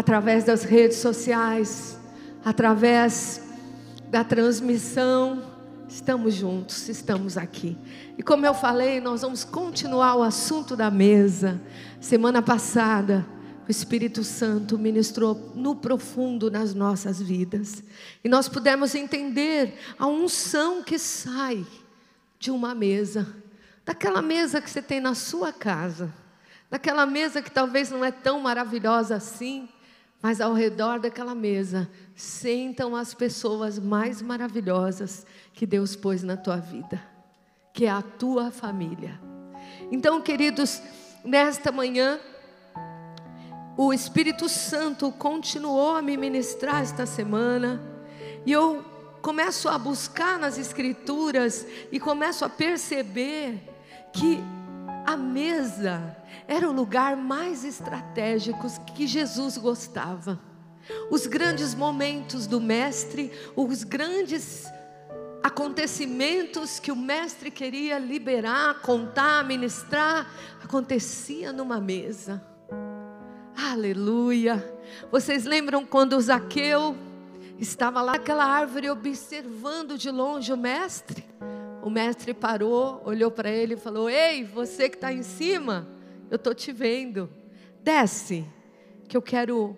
através das redes sociais, através da transmissão. Estamos juntos, estamos aqui. E como eu falei, nós vamos continuar o assunto da mesa. Semana passada, o Espírito Santo ministrou no profundo nas nossas vidas. E nós pudemos entender a unção que sai de uma mesa, daquela mesa que você tem na sua casa, daquela mesa que talvez não é tão maravilhosa assim, mas ao redor daquela mesa sentam as pessoas mais maravilhosas que Deus pôs na tua vida, que é a tua família. Então, queridos, nesta manhã, o Espírito Santo continuou a me ministrar esta semana, e eu começo a buscar nas Escrituras e começo a perceber que a mesa era o lugar mais estratégico que Jesus gostava. Os grandes momentos do Mestre, os grandes acontecimentos que o Mestre queria liberar, contar, ministrar, acontecia numa mesa. Aleluia! Vocês lembram quando o Zaqueu estava lá naquela árvore observando de longe o mestre. O mestre parou, olhou para ele e falou: Ei, você que está em cima, eu estou te vendo. Desce, que eu quero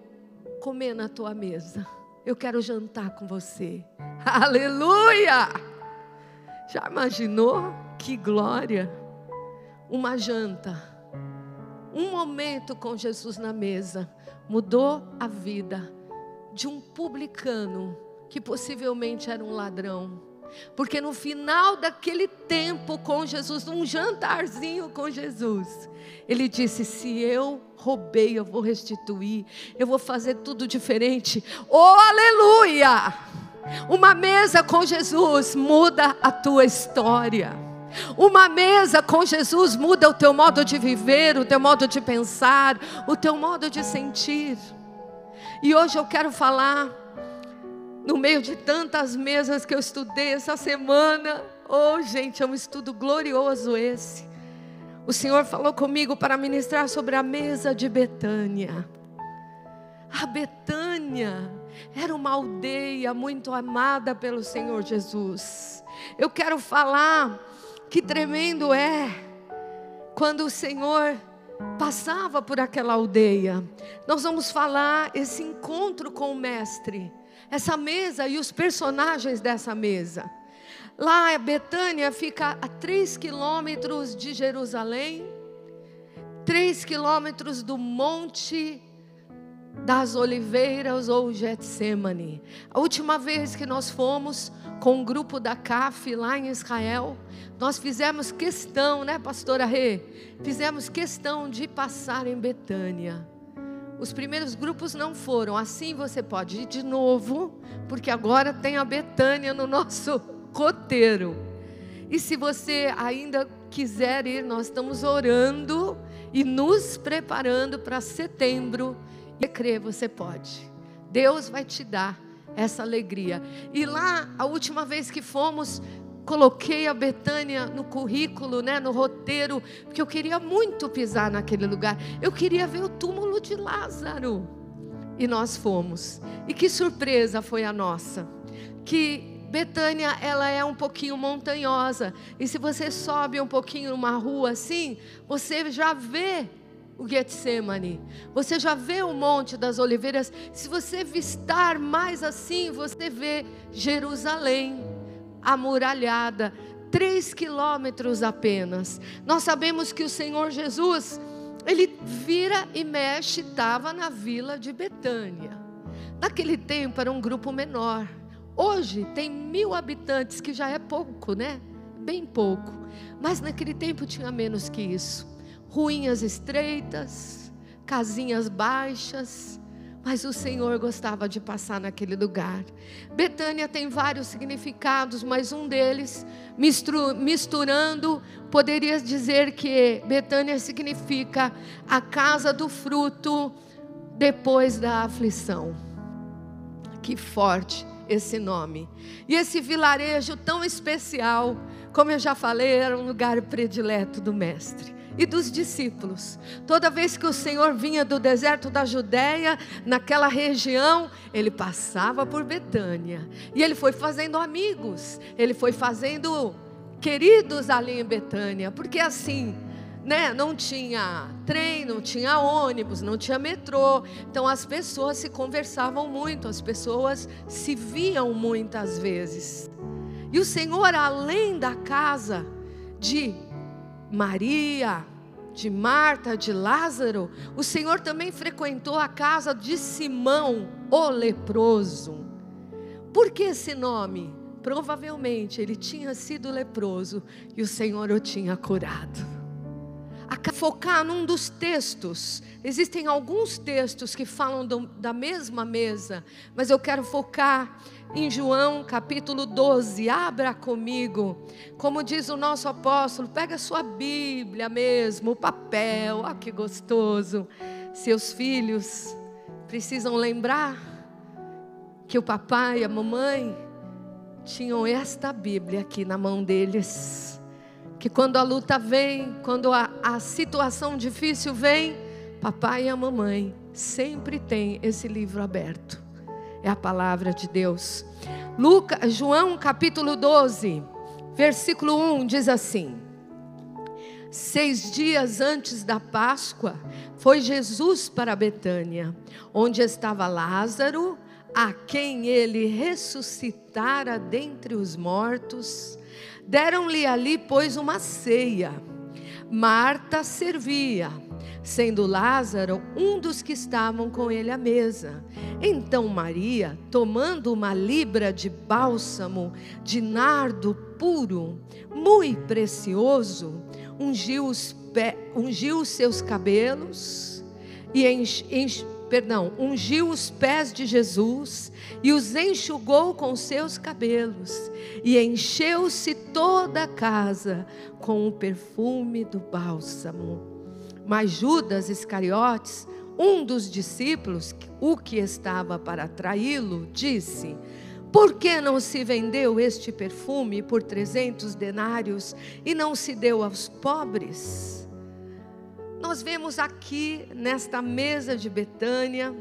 comer na tua mesa. Eu quero jantar com você. Aleluia! Já imaginou? Que glória! Uma janta, um momento com Jesus na mesa, mudou a vida de um publicano que possivelmente era um ladrão. Porque no final daquele tempo com Jesus, num jantarzinho com Jesus, ele disse: Se eu roubei, eu vou restituir, eu vou fazer tudo diferente. Oh, aleluia! Uma mesa com Jesus muda a tua história. Uma mesa com Jesus muda o teu modo de viver, o teu modo de pensar, o teu modo de sentir. E hoje eu quero falar, no meio de tantas mesas que eu estudei essa semana, oh gente, é um estudo glorioso esse. O Senhor falou comigo para ministrar sobre a mesa de Betânia. A Betânia era uma aldeia muito amada pelo Senhor Jesus. Eu quero falar que tremendo é quando o Senhor passava por aquela aldeia. Nós vamos falar esse encontro com o Mestre, essa mesa e os personagens dessa mesa. Lá, Betânia fica a três quilômetros de Jerusalém, três quilômetros do Monte das Oliveiras ou Getsemane. A última vez que nós fomos com um grupo da CAF lá em Israel, nós fizemos questão, né, pastora Rê? Fizemos questão de passar em Betânia. Os primeiros grupos não foram, assim você pode ir de novo, porque agora tem a Betânia no nosso roteiro. E se você ainda quiser ir, nós estamos orando e nos preparando para setembro e crer, você pode. Deus vai te dar essa alegria. E lá, a última vez que fomos, coloquei a Betânia no currículo, né, no roteiro, porque eu queria muito pisar naquele lugar. Eu queria ver o túmulo de Lázaro. E nós fomos. E que surpresa foi a nossa. Que Betânia, ela é um pouquinho montanhosa. E se você sobe um pouquinho numa rua assim, você já vê o Getsemane. Você já vê o Monte das Oliveiras. Se você vistar mais assim, você vê Jerusalém, amuralhada, três quilômetros apenas. Nós sabemos que o Senhor Jesus, ele vira e mexe, estava na vila de Betânia. Naquele tempo era um grupo menor. Hoje tem mil habitantes, que já é pouco, né? Bem pouco. Mas naquele tempo tinha menos que isso ruínas estreitas, casinhas baixas, mas o Senhor gostava de passar naquele lugar. Betânia tem vários significados, mas um deles, misturando, poderia dizer que Betânia significa a casa do fruto depois da aflição. Que forte esse nome. E esse vilarejo tão especial, como eu já falei, era um lugar predileto do Mestre. E dos discípulos. Toda vez que o Senhor vinha do deserto da Judéia, naquela região, ele passava por Betânia. E ele foi fazendo amigos, ele foi fazendo queridos ali em Betânia, porque assim, né, não tinha trem, não tinha ônibus, não tinha metrô. Então as pessoas se conversavam muito, as pessoas se viam muitas vezes. E o Senhor, além da casa de Maria, de Marta, de Lázaro, o Senhor também frequentou a casa de Simão, o leproso. Por que esse nome? Provavelmente ele tinha sido leproso e o Senhor o tinha curado. Focar num dos textos, existem alguns textos que falam do, da mesma mesa, mas eu quero focar em João capítulo 12, abra comigo. Como diz o nosso apóstolo, pega sua Bíblia mesmo, o papel, olha que gostoso. Seus filhos precisam lembrar que o papai e a mamãe tinham esta Bíblia aqui na mão deles. Que quando a luta vem, quando a, a situação difícil vem, papai e a mamãe sempre tem esse livro aberto é a palavra de Deus. Lucas, João capítulo 12, versículo 1 diz assim: Seis dias antes da Páscoa, foi Jesus para Betânia, onde estava Lázaro, a quem ele ressuscitara dentre os mortos. Deram-lhe ali, pois, uma ceia. Marta servia sendo Lázaro um dos que estavam com ele à mesa. Então Maria, tomando uma libra de bálsamo de nardo puro, muito precioso, ungiu os, pé, ungiu seus cabelos e enche, perdão, ungiu os pés de Jesus e os enxugou com seus cabelos, e encheu-se toda a casa com o perfume do bálsamo. Mas Judas Iscariotes, um dos discípulos, o que estava para traí-lo, disse: Por que não se vendeu este perfume por trezentos denários e não se deu aos pobres? Nós vemos aqui, nesta mesa de Betânia,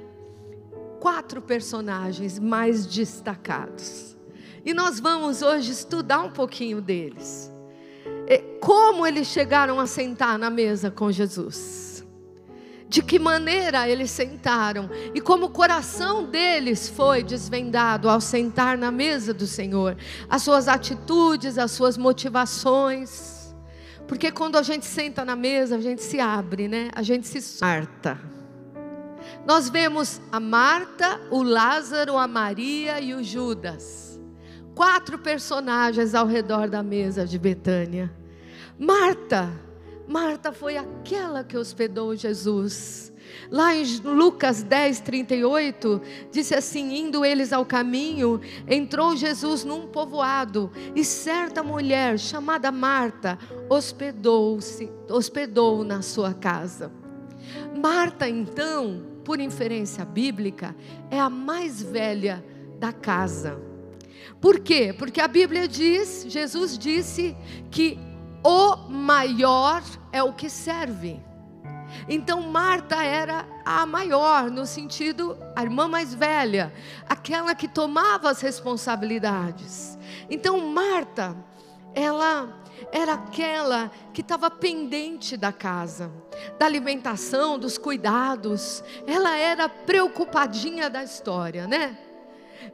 quatro personagens mais destacados. E nós vamos hoje estudar um pouquinho deles como eles chegaram a sentar na mesa com Jesus. De que maneira eles sentaram e como o coração deles foi desvendado ao sentar na mesa do Senhor, as suas atitudes, as suas motivações. Porque quando a gente senta na mesa, a gente se abre, né? A gente se sarta. Nós vemos a Marta, o Lázaro, a Maria e o Judas. Quatro personagens ao redor da mesa de Betânia. Marta, Marta foi aquela que hospedou Jesus. Lá em Lucas 10, 38, disse assim: indo eles ao caminho, entrou Jesus num povoado, e certa mulher chamada Marta hospedou-se, hospedou na sua casa. Marta, então, por inferência bíblica, é a mais velha da casa. Por quê? Porque a Bíblia diz, Jesus disse que o maior é o que serve. Então Marta era a maior, no sentido, a irmã mais velha, aquela que tomava as responsabilidades. Então Marta, ela era aquela que estava pendente da casa, da alimentação, dos cuidados. Ela era preocupadinha da história, né?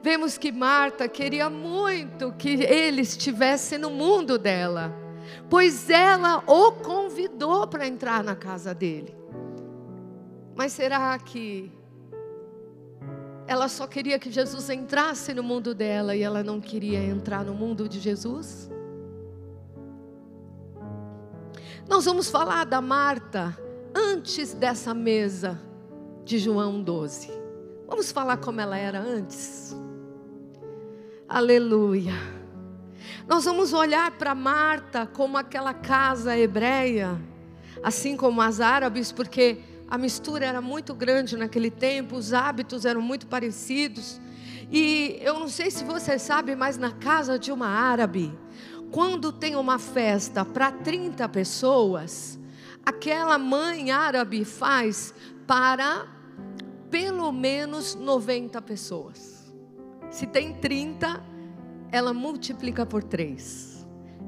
Vemos que Marta queria muito que ele estivesse no mundo dela pois ela o convidou para entrar na casa dele. Mas será que ela só queria que Jesus entrasse no mundo dela e ela não queria entrar no mundo de Jesus? Nós vamos falar da Marta antes dessa mesa de João 12. Vamos falar como ela era antes. Aleluia. Nós vamos olhar para Marta como aquela casa hebreia, assim como as árabes, porque a mistura era muito grande naquele tempo, os hábitos eram muito parecidos. E eu não sei se você sabe, mas na casa de uma árabe, quando tem uma festa para 30 pessoas, aquela mãe árabe faz para pelo menos 90 pessoas. Se tem 30, ela multiplica por 3.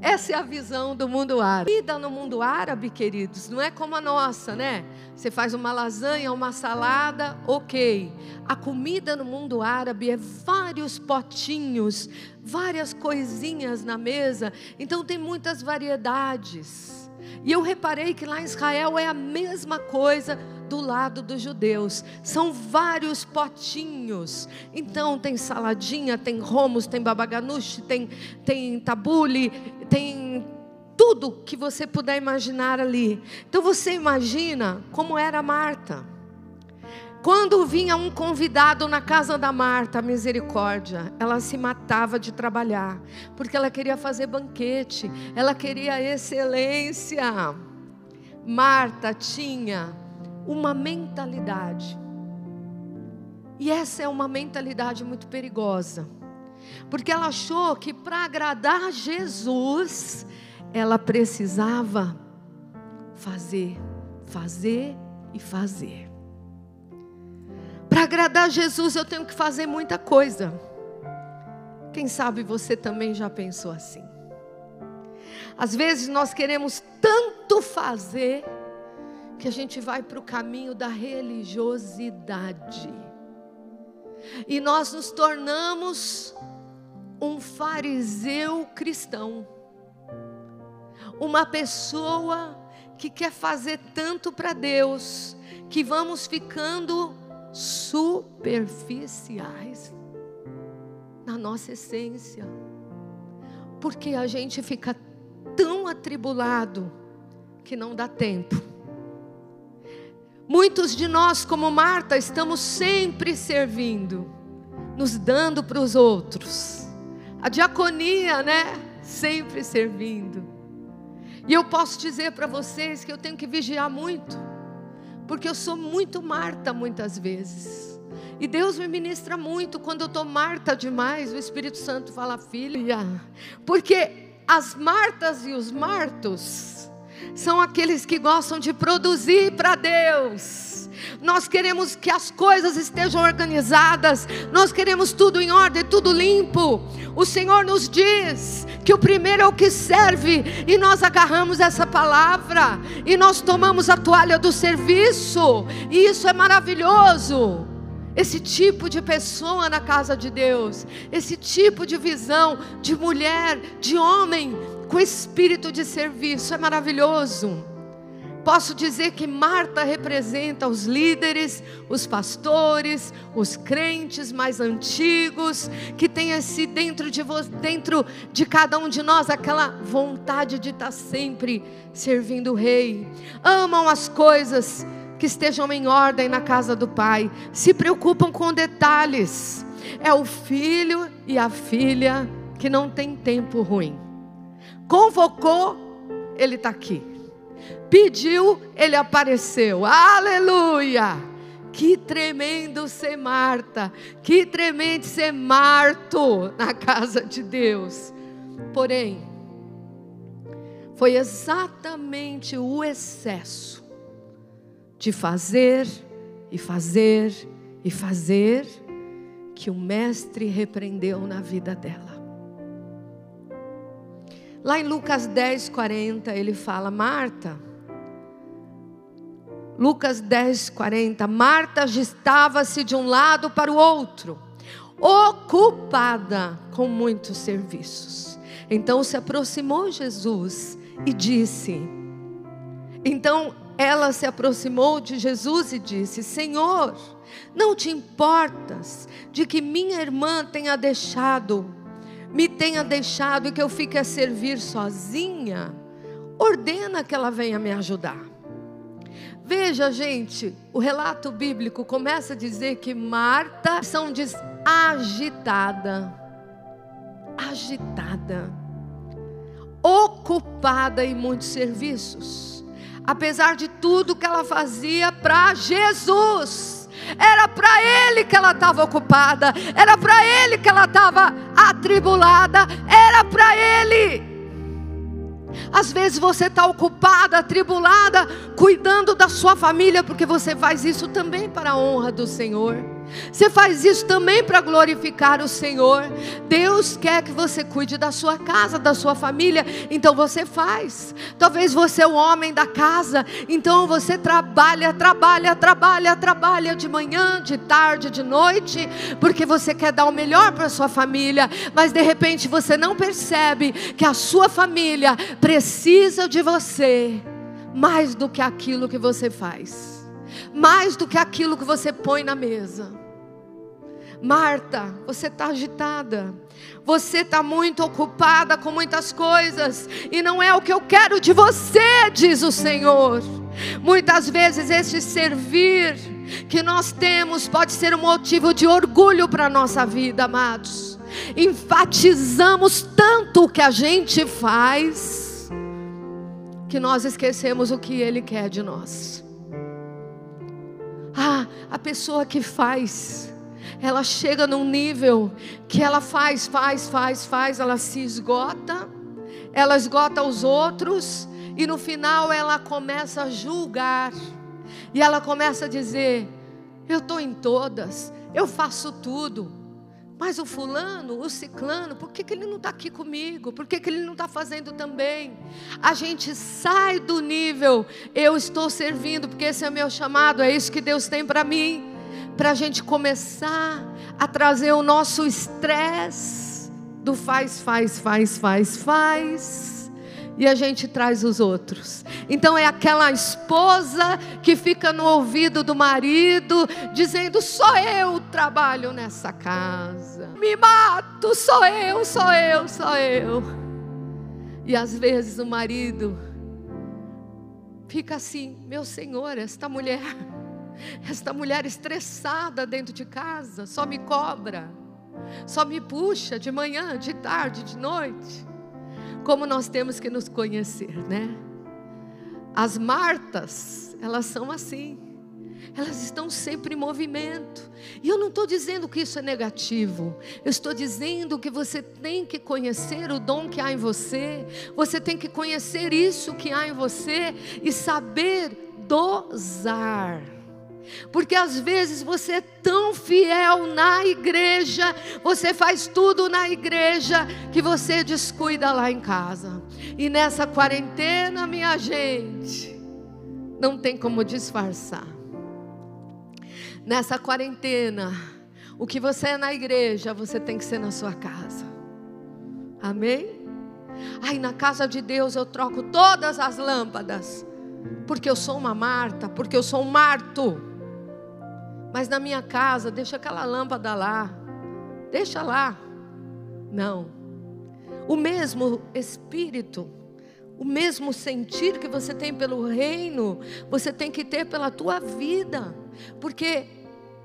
Essa é a visão do mundo árabe. Vida no mundo árabe, queridos, não é como a nossa, né? Você faz uma lasanha, uma salada, ok. A comida no mundo árabe é vários potinhos, várias coisinhas na mesa, então tem muitas variedades. E eu reparei que lá em Israel é a mesma coisa do lado dos judeus. São vários potinhos. Então tem saladinha, tem romos, tem babaganuche, tem, tem tabule, tem tudo que você puder imaginar ali. Então você imagina como era Marta. Quando vinha um convidado na casa da Marta, misericórdia, ela se matava de trabalhar, porque ela queria fazer banquete, ela queria excelência. Marta tinha uma mentalidade. E essa é uma mentalidade muito perigosa. Porque ela achou que para agradar Jesus, ela precisava fazer, fazer e fazer. Para agradar Jesus, eu tenho que fazer muita coisa. Quem sabe você também já pensou assim? Às vezes nós queremos tanto fazer que a gente vai para o caminho da religiosidade. E nós nos tornamos um fariseu cristão. Uma pessoa que quer fazer tanto para Deus, que vamos ficando superficiais na nossa essência. Porque a gente fica tão atribulado que não dá tempo Muitos de nós, como Marta, estamos sempre servindo, nos dando para os outros. A diaconia, né? Sempre servindo. E eu posso dizer para vocês que eu tenho que vigiar muito, porque eu sou muito Marta muitas vezes. E Deus me ministra muito quando eu estou Marta demais, o Espírito Santo fala, filha, porque as Martas e os Martos, são aqueles que gostam de produzir para Deus. Nós queremos que as coisas estejam organizadas, nós queremos tudo em ordem, tudo limpo. O Senhor nos diz que o primeiro é o que serve, e nós agarramos essa palavra, e nós tomamos a toalha do serviço, e isso é maravilhoso. Esse tipo de pessoa na casa de Deus, esse tipo de visão de mulher, de homem, com espírito de serviço, é maravilhoso. Posso dizer que Marta representa os líderes, os pastores, os crentes mais antigos, que tem esse dentro de dentro de cada um de nós aquela vontade de estar sempre servindo o rei. Amam as coisas que estejam em ordem na casa do Pai, se preocupam com detalhes. É o filho e a filha que não tem tempo ruim convocou, ele está aqui. Pediu, ele apareceu. Aleluia! Que tremendo ser Marta, que tremendo ser Marto na casa de Deus. Porém, foi exatamente o excesso de fazer e fazer e fazer que o mestre repreendeu na vida dela. Lá em Lucas 10, 40, ele fala: Marta, Lucas 10, 40, Marta agitava-se de um lado para o outro, ocupada com muitos serviços. Então se aproximou Jesus e disse: Então ela se aproximou de Jesus e disse: Senhor, não te importas de que minha irmã tenha deixado me tenha deixado e que eu fique a servir sozinha, ordena que ela venha me ajudar. Veja, gente, o relato bíblico começa a dizer que Marta são diz agitada, agitada, ocupada em muitos serviços, apesar de tudo que ela fazia para Jesus. Era para ele que ela estava ocupada, era para ele que ela estava atribulada, era para ele. Às vezes você está ocupada, atribulada, cuidando da sua família, porque você faz isso também para a honra do Senhor. Você faz isso também para glorificar o Senhor. Deus quer que você cuide da sua casa, da sua família, então você faz. Talvez você é o homem da casa, então você trabalha, trabalha, trabalha, trabalha de manhã, de tarde, de noite, porque você quer dar o melhor para a sua família, mas de repente você não percebe que a sua família precisa de você mais do que aquilo que você faz mais do que aquilo que você põe na mesa. Marta, você está agitada, você está muito ocupada com muitas coisas, e não é o que eu quero de você, diz o Senhor. Muitas vezes esse servir que nós temos pode ser um motivo de orgulho para a nossa vida, amados. Enfatizamos tanto o que a gente faz, que nós esquecemos o que Ele quer de nós. Ah, a pessoa que faz, ela chega num nível que ela faz, faz, faz, faz, ela se esgota, ela esgota os outros e no final ela começa a julgar. E ela começa a dizer: Eu estou em todas, eu faço tudo. Mas o fulano, o ciclano, por que, que ele não está aqui comigo? Por que, que ele não está fazendo também? A gente sai do nível, eu estou servindo, porque esse é o meu chamado, é isso que Deus tem para mim. Para a gente começar a trazer o nosso estresse do faz, faz, faz, faz, faz e a gente traz os outros. Então é aquela esposa que fica no ouvido do marido dizendo: só eu trabalho nessa casa, me mato, sou eu, sou eu, sou eu. E às vezes o marido fica assim: meu senhor, esta mulher, esta mulher estressada dentro de casa, só me cobra, só me puxa de manhã, de tarde, de noite como nós temos que nos conhecer, né? As Martas, elas são assim. Elas estão sempre em movimento. E eu não estou dizendo que isso é negativo. Eu estou dizendo que você tem que conhecer o dom que há em você. Você tem que conhecer isso que há em você e saber dosar. Porque às vezes você é tão fiel na igreja, você faz tudo na igreja, que você descuida lá em casa. E nessa quarentena, minha gente, não tem como disfarçar. Nessa quarentena, o que você é na igreja, você tem que ser na sua casa. Amém? Aí na casa de Deus eu troco todas as lâmpadas, porque eu sou uma Marta, porque eu sou um Marto. Mas na minha casa, deixa aquela lâmpada lá. Deixa lá. Não. O mesmo espírito, o mesmo sentir que você tem pelo reino, você tem que ter pela tua vida. Porque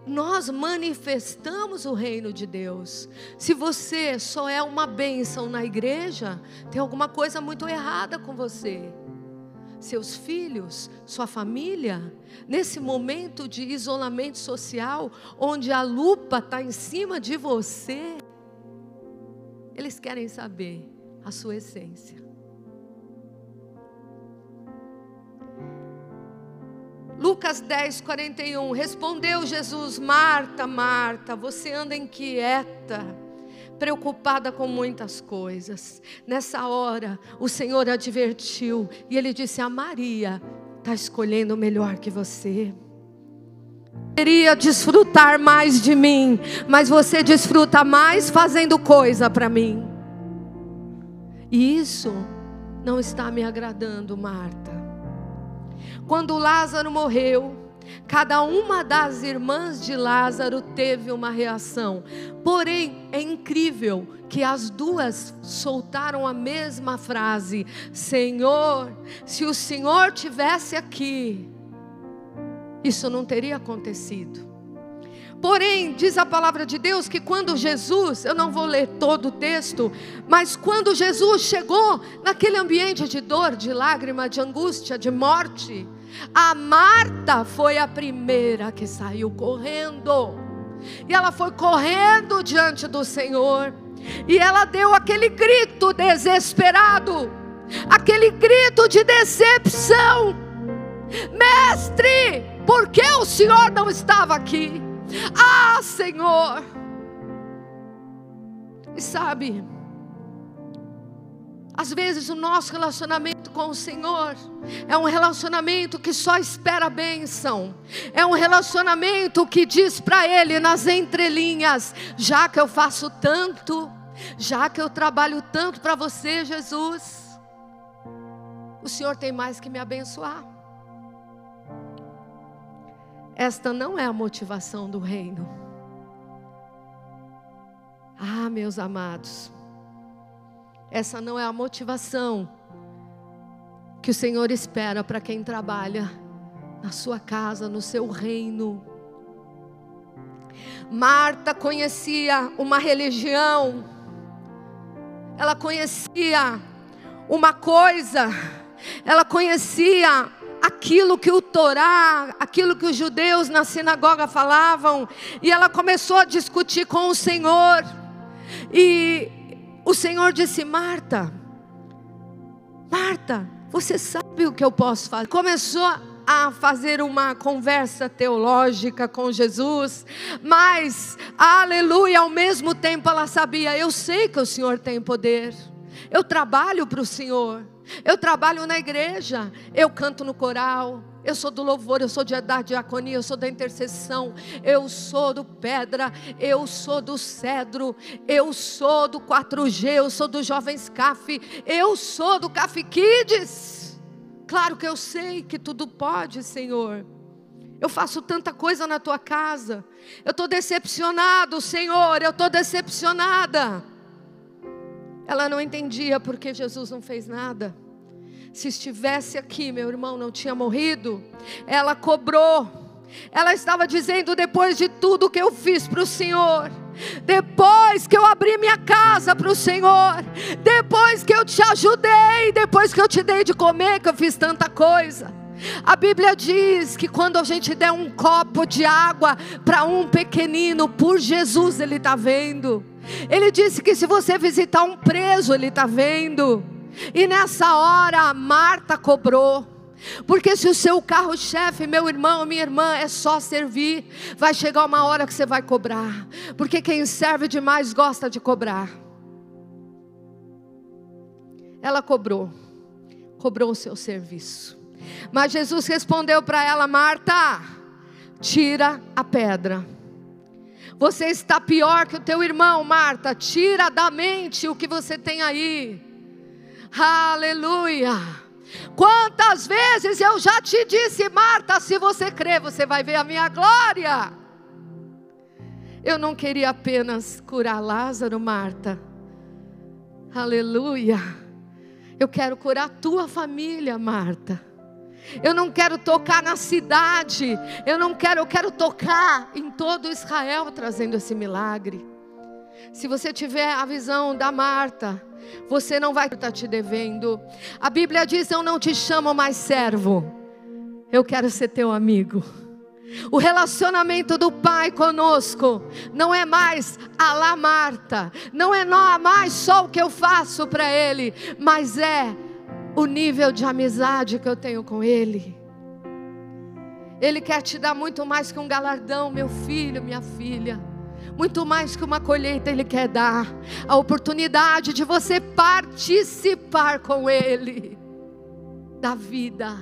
nós manifestamos o reino de Deus. Se você só é uma bênção na igreja, tem alguma coisa muito errada com você seus filhos, sua família, nesse momento de isolamento social, onde a lupa está em cima de você, eles querem saber a sua essência. Lucas 10, 41. Respondeu Jesus: Marta, Marta, você anda inquieta preocupada com muitas coisas. Nessa hora, o Senhor advertiu e ele disse: A Maria está escolhendo melhor que você. Queria desfrutar mais de mim, mas você desfruta mais fazendo coisa para mim. E isso não está me agradando, Marta. Quando Lázaro morreu, Cada uma das irmãs de Lázaro teve uma reação. Porém, é incrível que as duas soltaram a mesma frase: Senhor, se o Senhor tivesse aqui, isso não teria acontecido. Porém, diz a palavra de Deus que quando Jesus, eu não vou ler todo o texto, mas quando Jesus chegou naquele ambiente de dor, de lágrima, de angústia, de morte, a Marta foi a primeira que saiu correndo. E ela foi correndo diante do Senhor. E ela deu aquele grito desesperado: aquele grito de decepção. Mestre, por que o Senhor não estava aqui? Ah, Senhor! E sabe, às vezes o nosso relacionamento com o Senhor é um relacionamento que só espera bênção, é um relacionamento que diz para Ele nas entrelinhas: já que eu faço tanto, já que eu trabalho tanto para você, Jesus, o Senhor tem mais que me abençoar. Esta não é a motivação do reino. Ah, meus amados, essa não é a motivação que o Senhor espera para quem trabalha na sua casa, no seu reino. Marta conhecia uma religião, ela conhecia uma coisa, ela conhecia aquilo que o Torá, aquilo que os judeus na sinagoga falavam, e ela começou a discutir com o Senhor. E o Senhor disse: Marta, Marta, você sabe o que eu posso fazer? Começou a fazer uma conversa teológica com Jesus, mas, aleluia, ao mesmo tempo ela sabia: eu sei que o Senhor tem poder, eu trabalho para o Senhor. Eu trabalho na igreja, eu canto no coral, eu sou do louvor, eu sou de, da diaconia, eu sou da intercessão, eu sou do pedra, eu sou do cedro, eu sou do 4G, eu sou do Jovens CAF, eu sou do CAF Kids. Claro que eu sei que tudo pode, Senhor. Eu faço tanta coisa na tua casa. Eu estou decepcionado, Senhor, eu estou decepcionada. Ela não entendia porque Jesus não fez nada. Se estivesse aqui, meu irmão não tinha morrido. Ela cobrou. Ela estava dizendo: depois de tudo que eu fiz para o Senhor, depois que eu abri minha casa para o Senhor, depois que eu te ajudei, depois que eu te dei de comer, que eu fiz tanta coisa. A Bíblia diz que quando a gente der um copo de água para um pequenino, por Jesus ele está vendo. Ele disse que se você visitar um preso, ele está vendo. E nessa hora, Marta cobrou. Porque se o seu carro-chefe, meu irmão, minha irmã, é só servir, vai chegar uma hora que você vai cobrar. Porque quem serve demais gosta de cobrar. Ela cobrou, cobrou o seu serviço. Mas Jesus respondeu para ela: Marta, tira a pedra. Você está pior que o teu irmão, Marta. Tira da mente o que você tem aí. Aleluia. Quantas vezes eu já te disse, Marta, se você crer, você vai ver a minha glória. Eu não queria apenas curar Lázaro, Marta. Aleluia. Eu quero curar a tua família, Marta. Eu não quero tocar na cidade. Eu não quero, eu quero tocar em todo Israel trazendo esse milagre. Se você tiver a visão da Marta, você não vai estar te devendo. A Bíblia diz: Eu não te chamo mais servo, eu quero ser teu amigo. O relacionamento do Pai conosco não é mais a lá Marta, não é mais só o que eu faço para Ele, mas é o nível de amizade que eu tenho com Ele. Ele quer te dar muito mais que um galardão, meu filho, minha filha. Muito mais que uma colheita, Ele quer dar a oportunidade de você participar com Ele da vida,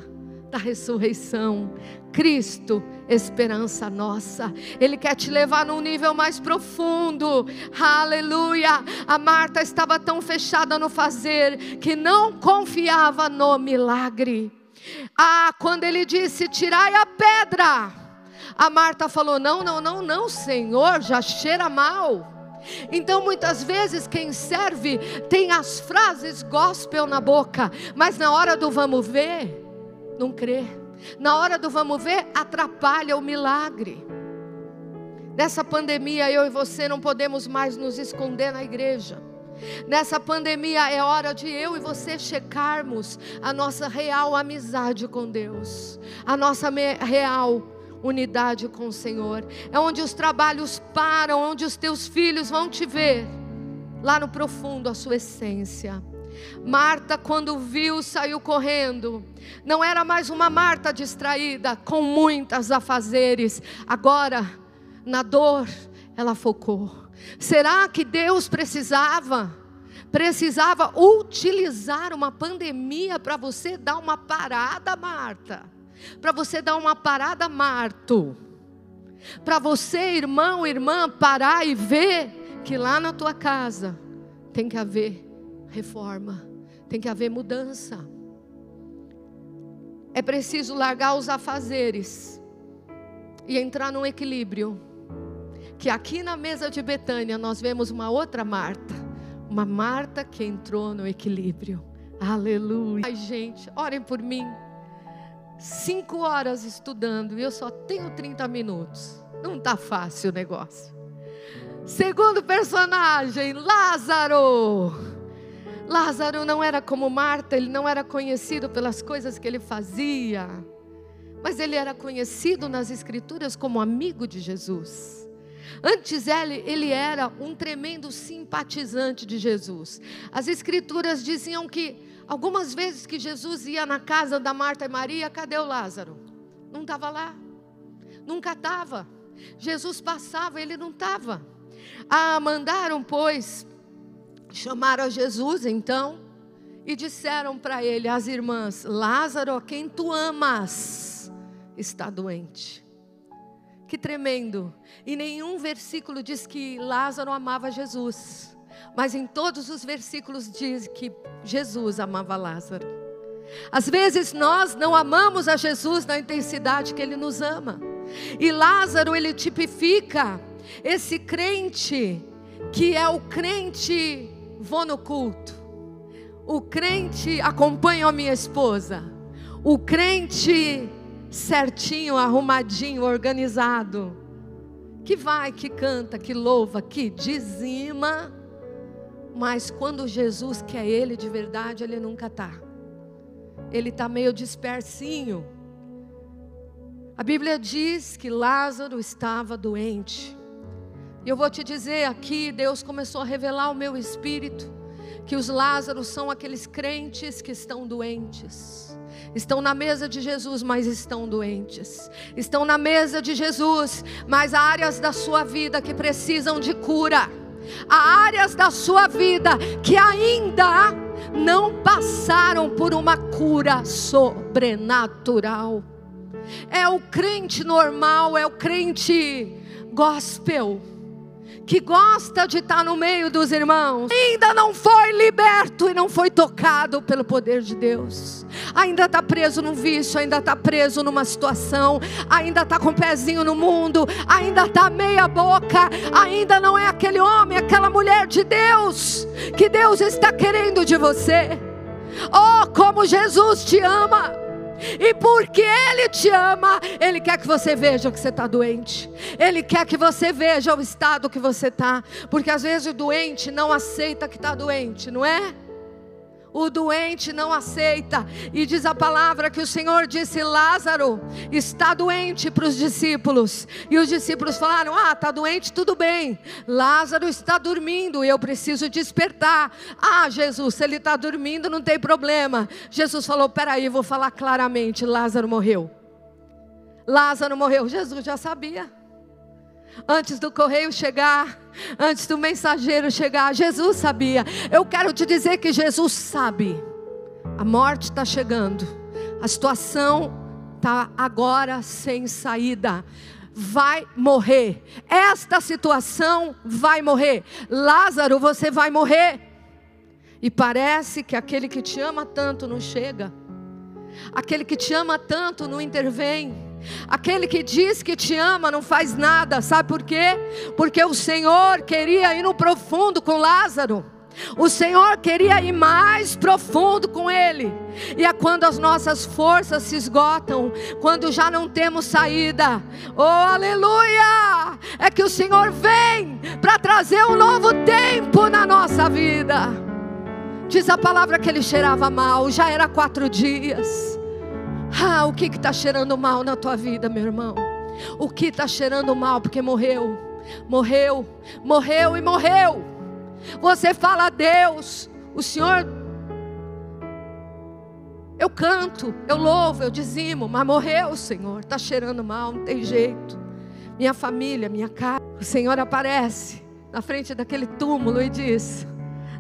da ressurreição. Cristo, esperança nossa. Ele quer te levar num nível mais profundo. Aleluia. A Marta estava tão fechada no fazer que não confiava no milagre. Ah, quando ele disse: Tirai a pedra. A Marta falou: Não, não, não, não, Senhor, já cheira mal. Então muitas vezes quem serve tem as frases gospel na boca, mas na hora do vamos ver, não crê. Na hora do vamos ver, atrapalha o milagre. Nessa pandemia, eu e você não podemos mais nos esconder na igreja. Nessa pandemia é hora de eu e você checarmos a nossa real amizade com Deus, a nossa real unidade com o Senhor. É onde os trabalhos param, onde os teus filhos vão te ver, lá no profundo, a sua essência. Marta, quando viu, saiu correndo. Não era mais uma Marta distraída, com muitas afazeres. Agora, na dor, ela focou. Será que Deus precisava? Precisava utilizar uma pandemia para você dar uma parada, Marta. Para você dar uma parada, Marto. Para você, irmão, irmã, parar e ver que lá na tua casa tem que haver reforma, tem que haver mudança. É preciso largar os afazeres e entrar num equilíbrio. Que aqui na mesa de Betânia nós vemos uma outra Marta, uma Marta que entrou no equilíbrio. Aleluia. Ai, gente, orem por mim. Cinco horas estudando e eu só tenho 30 minutos. Não está fácil o negócio. Segundo personagem, Lázaro. Lázaro não era como Marta, ele não era conhecido pelas coisas que ele fazia, mas ele era conhecido nas Escrituras como amigo de Jesus. Antes ele, ele era um tremendo simpatizante de Jesus. As Escrituras diziam que algumas vezes que Jesus ia na casa da Marta e Maria, cadê o Lázaro? Não estava lá, nunca estava. Jesus passava, ele não estava. Ah, mandaram, pois, Chamaram a Jesus então e disseram para ele, as irmãs: Lázaro, quem tu amas, está doente. Que tremendo. E nenhum versículo diz que Lázaro amava Jesus. Mas em todos os versículos diz que Jesus amava Lázaro. Às vezes nós não amamos a Jesus na intensidade que ele nos ama. E Lázaro, ele tipifica esse crente que é o crente vou no culto. O crente acompanha a minha esposa. O crente certinho, arrumadinho, organizado. Que vai, que canta, que louva, que dizima. Mas quando Jesus quer ele de verdade, ele nunca está. Ele está meio dispersinho. A Bíblia diz que Lázaro estava doente. E eu vou te dizer aqui, Deus começou a revelar o meu espírito que os Lázaros são aqueles crentes que estão doentes. Estão na mesa de Jesus, mas estão doentes. Estão na mesa de Jesus, mas há áreas da sua vida que precisam de cura. Há áreas da sua vida que ainda não passaram por uma cura sobrenatural. É o crente normal, é o crente gospel que gosta de estar no meio dos irmãos, ainda não foi liberto e não foi tocado pelo poder de Deus, ainda está preso num vício, ainda está preso numa situação, ainda está com o pezinho no mundo, ainda está meia boca, ainda não é aquele homem, aquela mulher de Deus, que Deus está querendo de você. Oh, como Jesus te ama! E porque Ele te ama, Ele quer que você veja que você está doente. Ele quer que você veja o estado que você está. Porque às vezes o doente não aceita que está doente, não é? O doente não aceita. E diz a palavra que o Senhor disse: Lázaro está doente para os discípulos. E os discípulos falaram: Ah, está doente, tudo bem. Lázaro está dormindo eu preciso despertar. Ah, Jesus, se ele está dormindo, não tem problema. Jesus falou: Peraí, vou falar claramente: Lázaro morreu. Lázaro morreu. Jesus já sabia. Antes do correio chegar, antes do mensageiro chegar, Jesus sabia. Eu quero te dizer que Jesus sabe. A morte está chegando, a situação está agora sem saída. Vai morrer, esta situação vai morrer. Lázaro, você vai morrer. E parece que aquele que te ama tanto não chega, aquele que te ama tanto não intervém. Aquele que diz que te ama não faz nada, sabe por quê? Porque o Senhor queria ir no profundo com Lázaro. O Senhor queria ir mais profundo com Ele. E é quando as nossas forças se esgotam, quando já não temos saída. Oh, aleluia! É que o Senhor vem para trazer um novo tempo na nossa vida. Diz a palavra que ele cheirava mal, já era quatro dias. Ah, o que está cheirando mal na tua vida, meu irmão? O que está cheirando mal porque morreu? Morreu, morreu e morreu. Você fala a Deus, o Senhor Eu canto, eu louvo, eu dizimo, mas morreu, Senhor. Está cheirando mal, não tem jeito. Minha família, minha casa. O Senhor aparece na frente daquele túmulo e diz: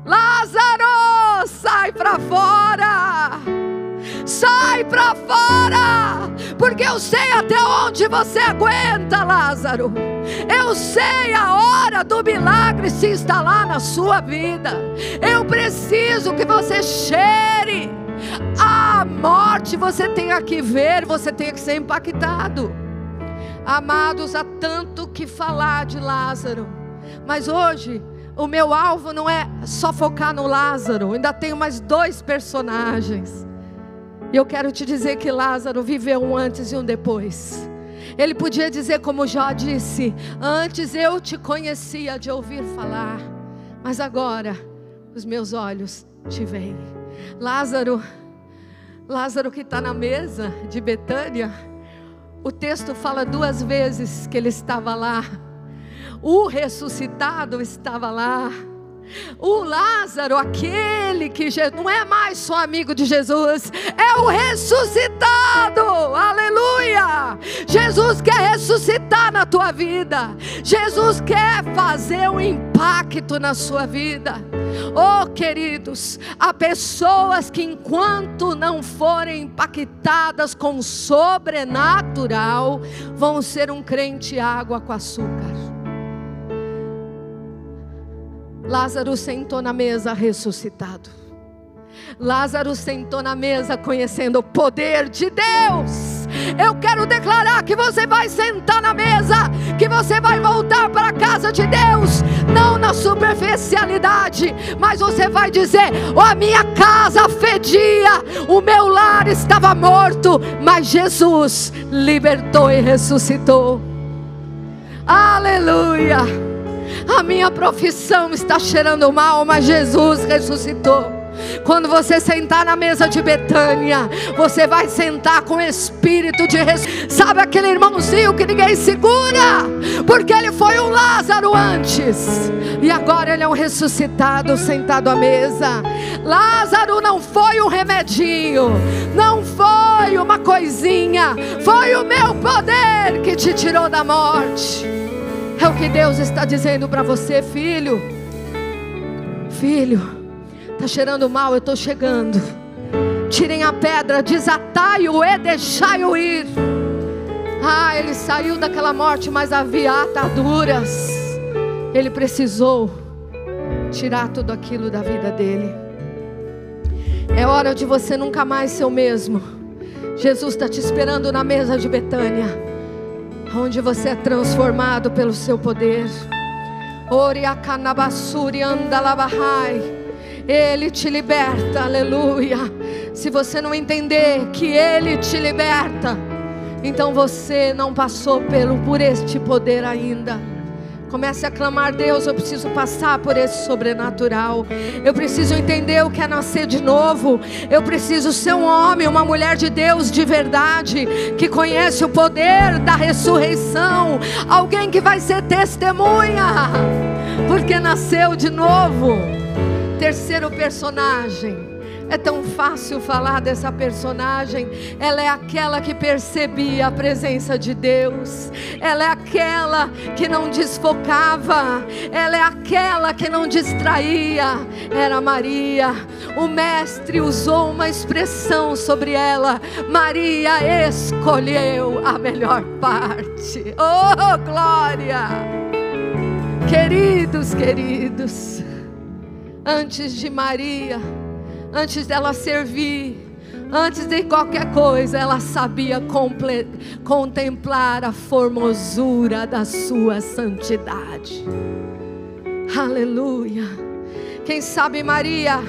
Lázaro, sai para fora! Sai para fora, porque eu sei até onde você aguenta, Lázaro. Eu sei a hora do milagre se instalar na sua vida. Eu preciso que você cheire a morte. Você tem que ver, você tem que ser impactado. Amados, há tanto que falar de Lázaro, mas hoje o meu alvo não é só focar no Lázaro, ainda tenho mais dois personagens. E eu quero te dizer que Lázaro viveu um antes e um depois. Ele podia dizer, como Jó disse: Antes eu te conhecia de ouvir falar, mas agora os meus olhos te veem. Lázaro, Lázaro que está na mesa de Betânia, o texto fala duas vezes que ele estava lá. O ressuscitado estava lá. O Lázaro, aquele que não é mais só amigo de Jesus, é o ressuscitado. Aleluia! Jesus quer ressuscitar na tua vida. Jesus quer fazer um impacto na sua vida. Oh, queridos, há pessoas que enquanto não forem impactadas com o sobrenatural, vão ser um crente água com açúcar. Lázaro sentou na mesa ressuscitado. Lázaro sentou na mesa conhecendo o poder de Deus. Eu quero declarar que você vai sentar na mesa, que você vai voltar para a casa de Deus, não na superficialidade, mas você vai dizer: oh, a minha casa fedia, o meu lar estava morto, mas Jesus libertou e ressuscitou. Aleluia. A minha profissão está cheirando mal, mas Jesus ressuscitou. Quando você sentar na mesa de Betânia, você vai sentar com espírito de ressurreição. Sabe aquele irmãozinho que ninguém segura? Porque ele foi um Lázaro antes, e agora ele é um ressuscitado sentado à mesa. Lázaro não foi um remedinho, não foi uma coisinha, foi o meu poder que te tirou da morte. É o que Deus está dizendo para você, filho. Filho, está cheirando mal, eu estou chegando. Tirem a pedra, desatai-o e deixai-o ir. Ah, ele saiu daquela morte, mas havia ataduras. Ele precisou tirar tudo aquilo da vida dele. É hora de você nunca mais ser o mesmo. Jesus está te esperando na mesa de Betânia onde você é transformado pelo seu poder. Ele te liberta, aleluia. Se você não entender que Ele te liberta, então você não passou pelo por este poder ainda. Comece a clamar, Deus, eu preciso passar por esse sobrenatural. Eu preciso entender o que é nascer de novo. Eu preciso ser um homem, uma mulher de Deus de verdade, que conhece o poder da ressurreição. Alguém que vai ser testemunha, porque nasceu de novo. Terceiro personagem é tão fácil falar dessa personagem. Ela é aquela que percebia a presença de Deus. Ela é aquela que não desfocava. Ela é aquela que não distraía. Era Maria. O mestre usou uma expressão sobre ela. Maria escolheu a melhor parte. Oh, glória! Queridos, queridos, antes de Maria, antes dela servir, antes de qualquer coisa, ela sabia contemplar a formosura da sua santidade. Aleluia. Quem sabe Maria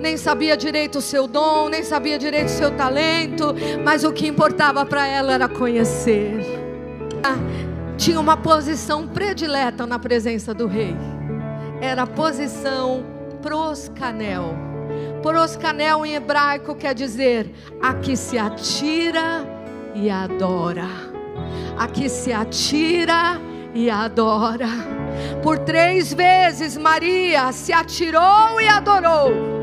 nem sabia direito o seu dom, nem sabia direito o seu talento, mas o que importava para ela era conhecer. Tinha uma posição predileta na presença do rei. Era a posição proscanel Poroscanel em hebraico quer dizer aqui se atira e adora. Aqui se atira e adora. Por três vezes Maria se atirou e adorou.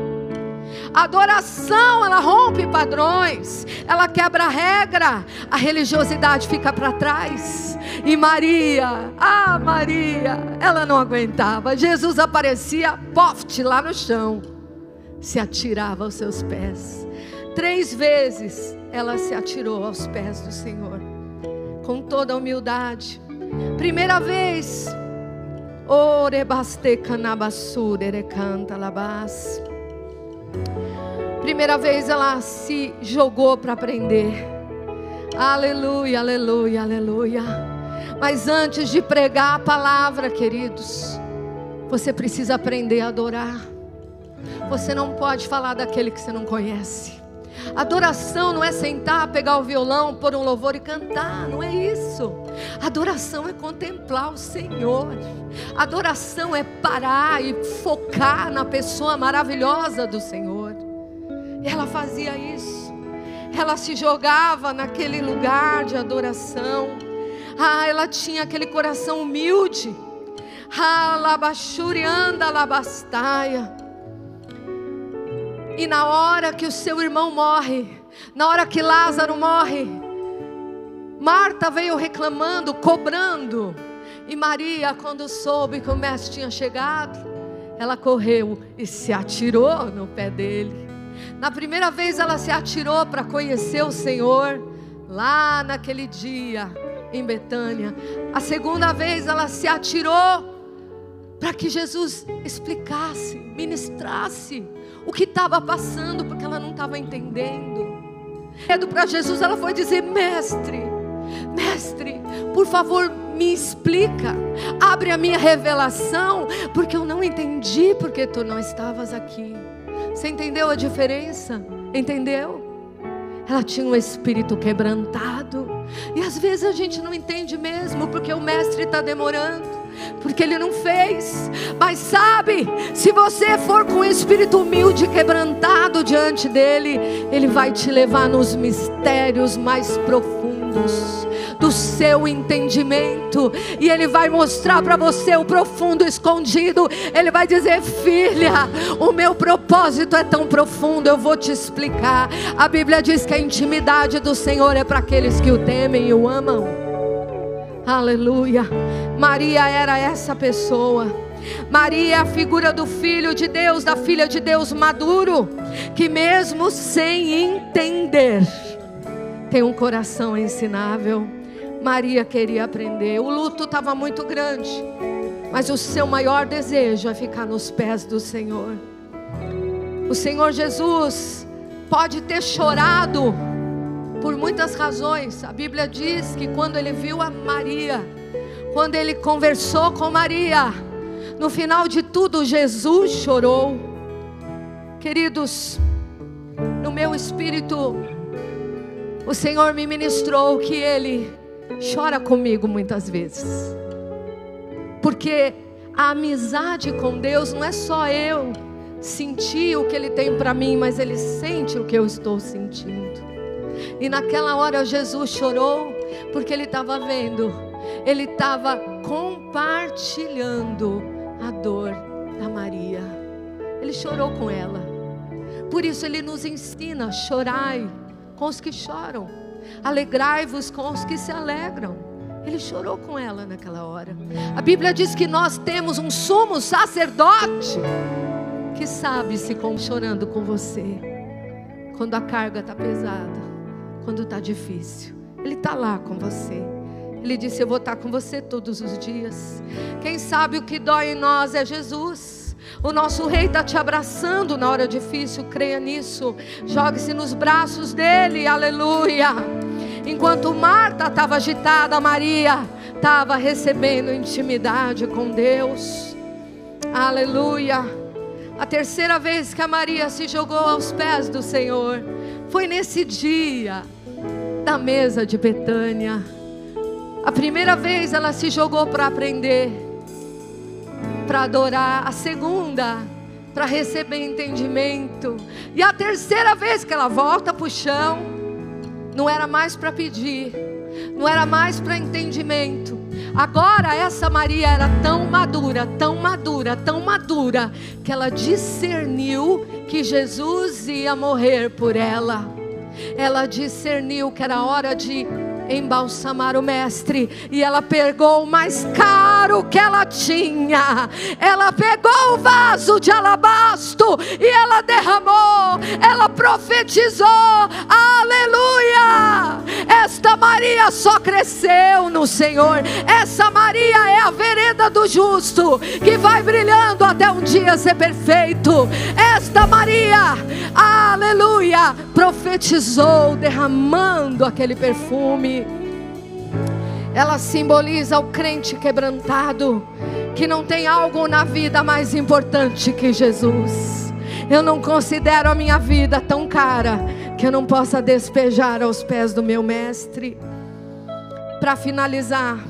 A adoração, ela rompe padrões, ela quebra a regra, a religiosidade fica para trás. E Maria, ah, Maria, ela não aguentava. Jesus aparecia, poft, lá no chão, se atirava aos seus pés. Três vezes ela se atirou aos pés do Senhor, com toda a humildade. Primeira vez. Primeira vez ela se jogou para aprender. Aleluia, aleluia, aleluia. Mas antes de pregar a palavra, queridos, você precisa aprender a adorar. Você não pode falar daquele que você não conhece. Adoração não é sentar, pegar o violão, pôr um louvor e cantar, não é isso. Adoração é contemplar o Senhor. Adoração é parar e focar na pessoa maravilhosa do Senhor. E ela fazia isso. Ela se jogava naquele lugar de adoração. Ah, ela tinha aquele coração humilde. Ah, labachurianda labastaia. E na hora que o seu irmão morre, na hora que Lázaro morre, Marta veio reclamando, cobrando. E Maria, quando soube que o mestre tinha chegado, ela correu e se atirou no pé dele. Na primeira vez ela se atirou para conhecer o Senhor, lá naquele dia em Betânia. A segunda vez ela se atirou para que Jesus explicasse, ministrasse o que estava passando, porque ela não estava entendendo. Medo para Jesus, ela foi dizer: Mestre, Mestre, por favor, me explica, abre a minha revelação, porque eu não entendi porque tu não estavas aqui. Você entendeu a diferença? Entendeu? Ela tinha um espírito quebrantado. E às vezes a gente não entende mesmo, porque o mestre está demorando porque ele não fez. Mas sabe, se você for com o espírito humilde quebrantado diante dele, ele vai te levar nos mistérios mais profundos do seu entendimento, e Ele vai mostrar para você o profundo escondido. Ele vai dizer: Filha, o meu propósito é tão profundo, eu vou te explicar. A Bíblia diz que a intimidade do Senhor é para aqueles que o temem e o amam. Aleluia. Maria era essa pessoa. Maria é a figura do filho de Deus, da filha de Deus maduro, que mesmo sem entender, tem um coração ensinável. Maria queria aprender. O luto estava muito grande, mas o seu maior desejo é ficar nos pés do Senhor. O Senhor Jesus pode ter chorado por muitas razões. A Bíblia diz que quando ele viu a Maria, quando ele conversou com Maria, no final de tudo, Jesus chorou. Queridos, no meu espírito, o Senhor me ministrou que Ele chora comigo muitas vezes, porque a amizade com Deus não é só eu sentir o que Ele tem para mim, mas Ele sente o que eu estou sentindo. E naquela hora Jesus chorou, porque ele estava vendo, ele estava compartilhando a dor da Maria. Ele chorou com ela. Por isso ele nos ensina: chorai com os que choram, alegrai-vos com os que se alegram. Ele chorou com ela naquela hora. A Bíblia diz que nós temos um sumo sacerdote que sabe se com chorando com você quando a carga está pesada quando está difícil. Ele está lá com você. Ele disse: Eu vou estar tá com você todos os dias. Quem sabe o que dói em nós é Jesus. O nosso rei está te abraçando na hora difícil, creia nisso. Jogue-se nos braços dele, aleluia. Enquanto Marta estava agitada, Maria estava recebendo intimidade com Deus, aleluia. A terceira vez que a Maria se jogou aos pés do Senhor foi nesse dia da mesa de Betânia. A primeira vez ela se jogou para aprender, para adorar. A segunda, para receber entendimento. E a terceira vez que ela volta para o chão, não era mais para pedir, não era mais para entendimento. Agora essa Maria era tão madura, tão madura, tão madura, que ela discerniu que Jesus ia morrer por ela. Ela discerniu que era hora de embalsamar o mestre e ela pegou o mais caro que ela tinha. Ela pegou o vaso de alabastro e ela derramou, ela profetizou. Aleluia! Esta Maria só cresceu no Senhor. Essa Maria é a vereda do justo que vai brilhando até um dia ser perfeito. Esta Maria, aleluia, profetizou derramando aquele perfume ela simboliza o crente quebrantado, que não tem algo na vida mais importante que Jesus. Eu não considero a minha vida tão cara que eu não possa despejar aos pés do meu mestre. Para finalizar,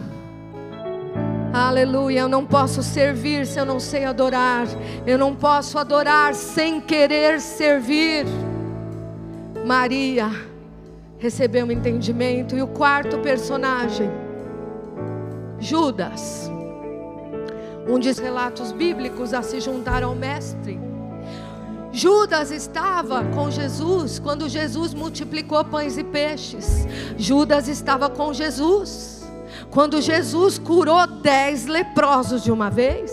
aleluia, eu não posso servir se eu não sei adorar, eu não posso adorar sem querer servir. Maria recebeu um entendimento, e o quarto personagem Judas, um dos relatos bíblicos a se juntar ao Mestre. Judas estava com Jesus quando Jesus multiplicou pães e peixes. Judas estava com Jesus quando Jesus curou dez leprosos de uma vez.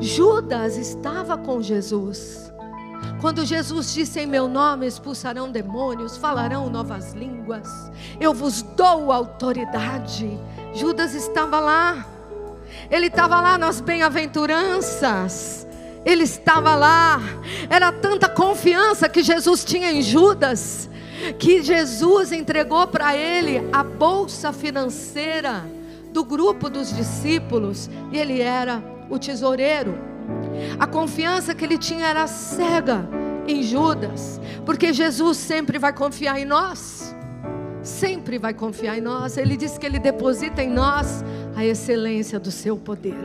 Judas estava com Jesus. Quando Jesus disse em meu nome expulsarão demônios, falarão novas línguas, eu vos dou autoridade. Judas estava lá, ele estava lá nas bem-aventuranças, ele estava lá, era tanta confiança que Jesus tinha em Judas, que Jesus entregou para ele a bolsa financeira do grupo dos discípulos, e ele era o tesoureiro. A confiança que ele tinha era cega em Judas, porque Jesus sempre vai confiar em nós sempre vai confiar em nós. Ele diz que Ele deposita em nós a excelência do seu poder.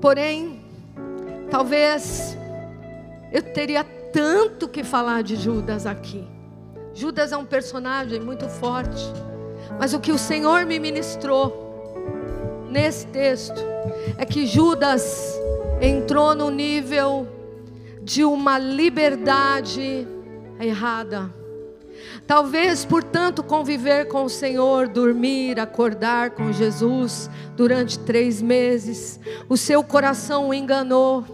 Porém, talvez eu teria tanto que falar de Judas aqui. Judas é um personagem muito forte, mas o que o Senhor me ministrou nesse texto é que Judas entrou no nível de uma liberdade errada Talvez, portanto, conviver com o Senhor, dormir, acordar com Jesus durante três meses, o seu coração o enganou.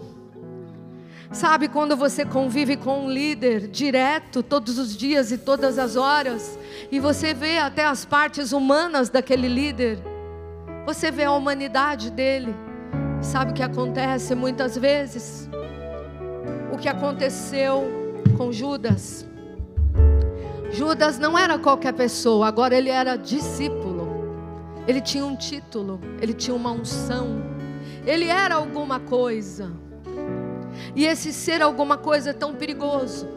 Sabe quando você convive com um líder direto, todos os dias e todas as horas, e você vê até as partes humanas daquele líder, você vê a humanidade dele. Sabe o que acontece muitas vezes? O que aconteceu com Judas? Judas não era qualquer pessoa, agora ele era discípulo. Ele tinha um título, ele tinha uma unção. Ele era alguma coisa. E esse ser alguma coisa é tão perigoso.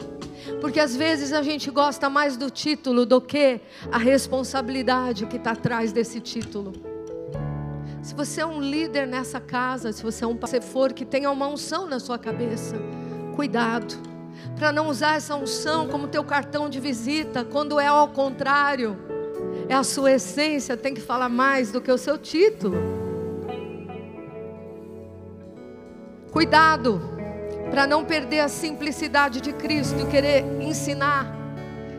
Porque às vezes a gente gosta mais do título do que a responsabilidade que está atrás desse título. Se você é um líder nessa casa, se você é um for que tenha uma unção na sua cabeça, cuidado para não usar essa unção como teu cartão de visita, quando é ao contrário. É a sua essência, tem que falar mais do que o seu título. Cuidado para não perder a simplicidade de Cristo e querer ensinar,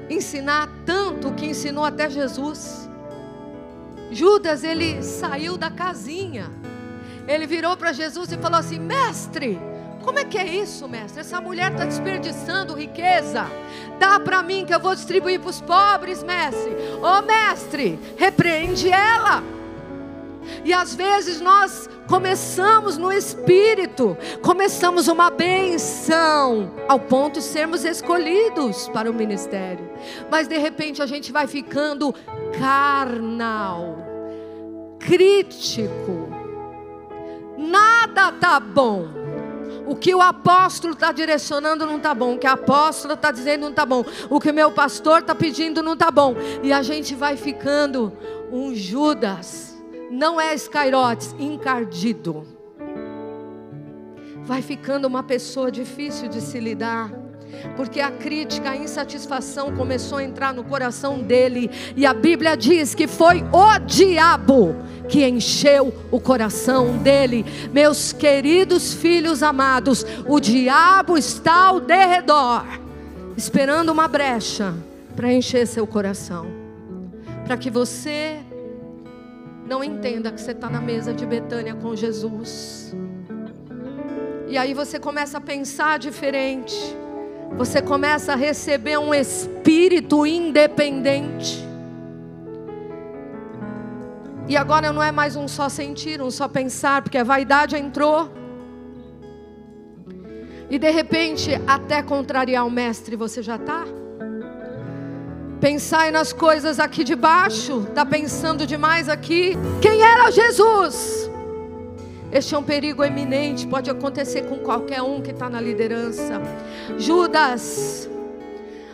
ensinar tanto que ensinou até Jesus. Judas, ele saiu da casinha. Ele virou para Jesus e falou assim: Mestre, como é que é isso, mestre? Essa mulher está desperdiçando riqueza. Dá para mim que eu vou distribuir para os pobres, mestre. Ô oh, mestre, repreende ela. E às vezes nós começamos no espírito, começamos uma benção, ao ponto de sermos escolhidos para o ministério. Mas de repente a gente vai ficando carnal, crítico. Nada tá bom o que o apóstolo está direcionando não está bom. O que a apóstola está dizendo não está bom. O que meu pastor está pedindo não está bom. E a gente vai ficando um Judas. Não é escairotes, encardido. Vai ficando uma pessoa difícil de se lidar. porque a crítica, a insatisfação começou a entrar no coração dele, e a Bíblia diz que foi o diabo que encheu o coração dele. Meus queridos filhos amados, o diabo está ao derredor, esperando uma brecha para encher seu coração, para que você não entenda que você está na mesa de Betânia com Jesus. E aí você começa a pensar diferente. Você começa a receber um espírito independente. E agora não é mais um só sentir, um só pensar, porque a vaidade entrou. E de repente, até contrariar o mestre, você já está? Pensai nas coisas aqui de baixo, está pensando demais aqui. Quem era Jesus? Este é um perigo eminente, pode acontecer com qualquer um que está na liderança. Judas,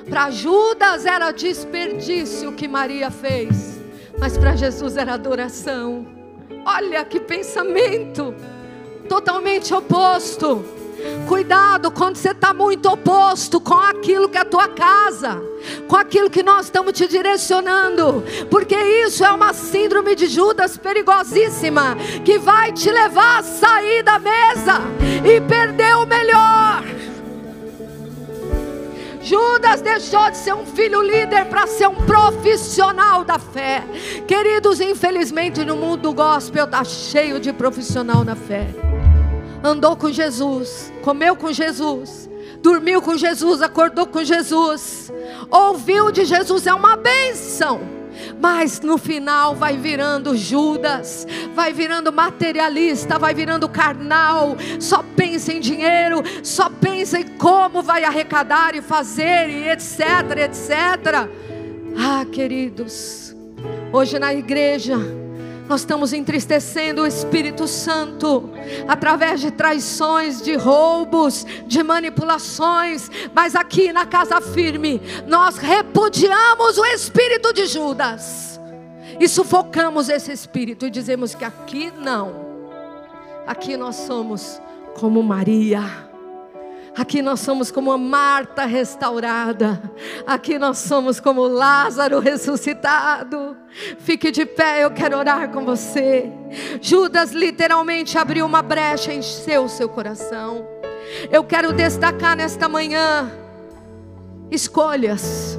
para Judas era desperdício o que Maria fez, mas para Jesus era adoração. Olha que pensamento, totalmente oposto. Cuidado quando você está muito oposto com aquilo que é a tua casa, com aquilo que nós estamos te direcionando, porque isso é uma síndrome de Judas perigosíssima, que vai te levar a sair da mesa e perder o melhor. Judas deixou de ser um filho líder para ser um profissional da fé. Queridos, infelizmente no mundo gospel está cheio de profissional na fé andou com Jesus, comeu com Jesus, dormiu com Jesus, acordou com Jesus, ouviu de Jesus, é uma benção. Mas no final vai virando Judas, vai virando materialista, vai virando carnal, só pensa em dinheiro, só pensa em como vai arrecadar e fazer, e etc, etc. Ah, queridos, hoje na igreja, nós estamos entristecendo o Espírito Santo através de traições, de roubos, de manipulações, mas aqui na casa firme nós repudiamos o espírito de Judas. E sufocamos esse espírito e dizemos que aqui não. Aqui nós somos como Maria Aqui nós somos como a Marta restaurada. Aqui nós somos como Lázaro ressuscitado. Fique de pé, eu quero orar com você. Judas literalmente abriu uma brecha, encheu o seu coração. Eu quero destacar nesta manhã escolhas.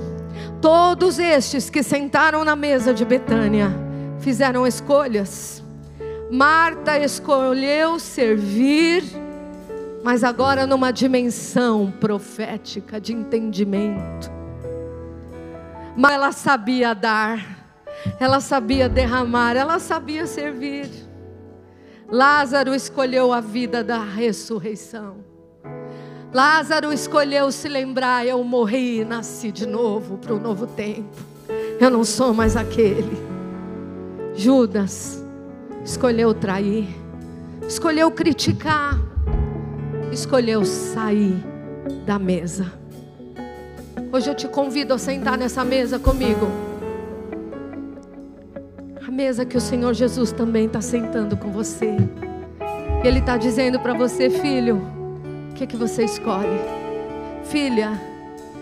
Todos estes que sentaram na mesa de Betânia fizeram escolhas. Marta escolheu servir mas agora numa dimensão profética de entendimento. Mas ela sabia dar, ela sabia derramar, ela sabia servir. Lázaro escolheu a vida da ressurreição. Lázaro escolheu se lembrar: eu morri e nasci de novo para o novo tempo. Eu não sou mais aquele. Judas escolheu trair, escolheu criticar escolheu sair da mesa. Hoje eu te convido a sentar nessa mesa comigo. A mesa que o Senhor Jesus também está sentando com você. Ele está dizendo para você, filho, o que, que você escolhe? Filha,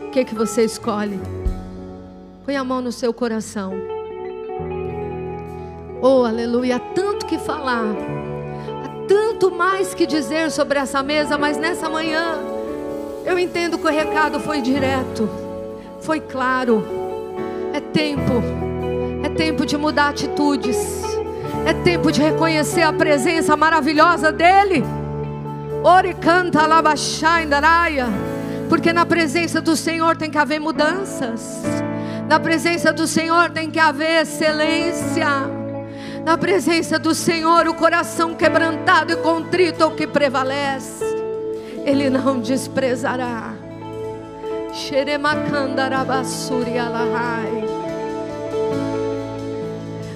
o que, que você escolhe? Põe a mão no seu coração. Oh, aleluia, tanto que falar tanto mais que dizer sobre essa mesa, mas nessa manhã eu entendo que o recado foi direto, foi claro. É tempo, é tempo de mudar atitudes, é tempo de reconhecer a presença maravilhosa dEle. Ore canta Daraia, porque na presença do Senhor tem que haver mudanças, na presença do Senhor tem que haver excelência. Na presença do Senhor, o coração quebrantado e contrito é o que prevalece. Ele não desprezará.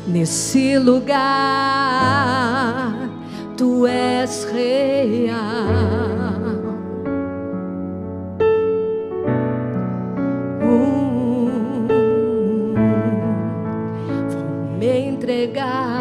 Nesse lugar, tu és real. entregar